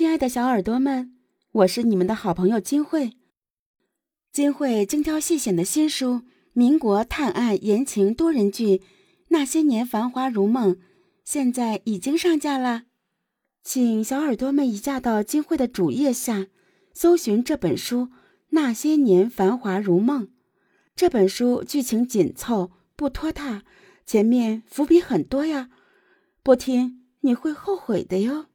亲爱的小耳朵们，我是你们的好朋友金慧。金慧精挑细选的新书民国探案言情多人剧那些年繁华如梦现在已经上架了，请小耳朵们移驾到金慧的主页下搜寻这本书那些年繁华如梦这本书剧情紧凑不拖沓，前面伏笔很多呀，不听你会后悔的哟。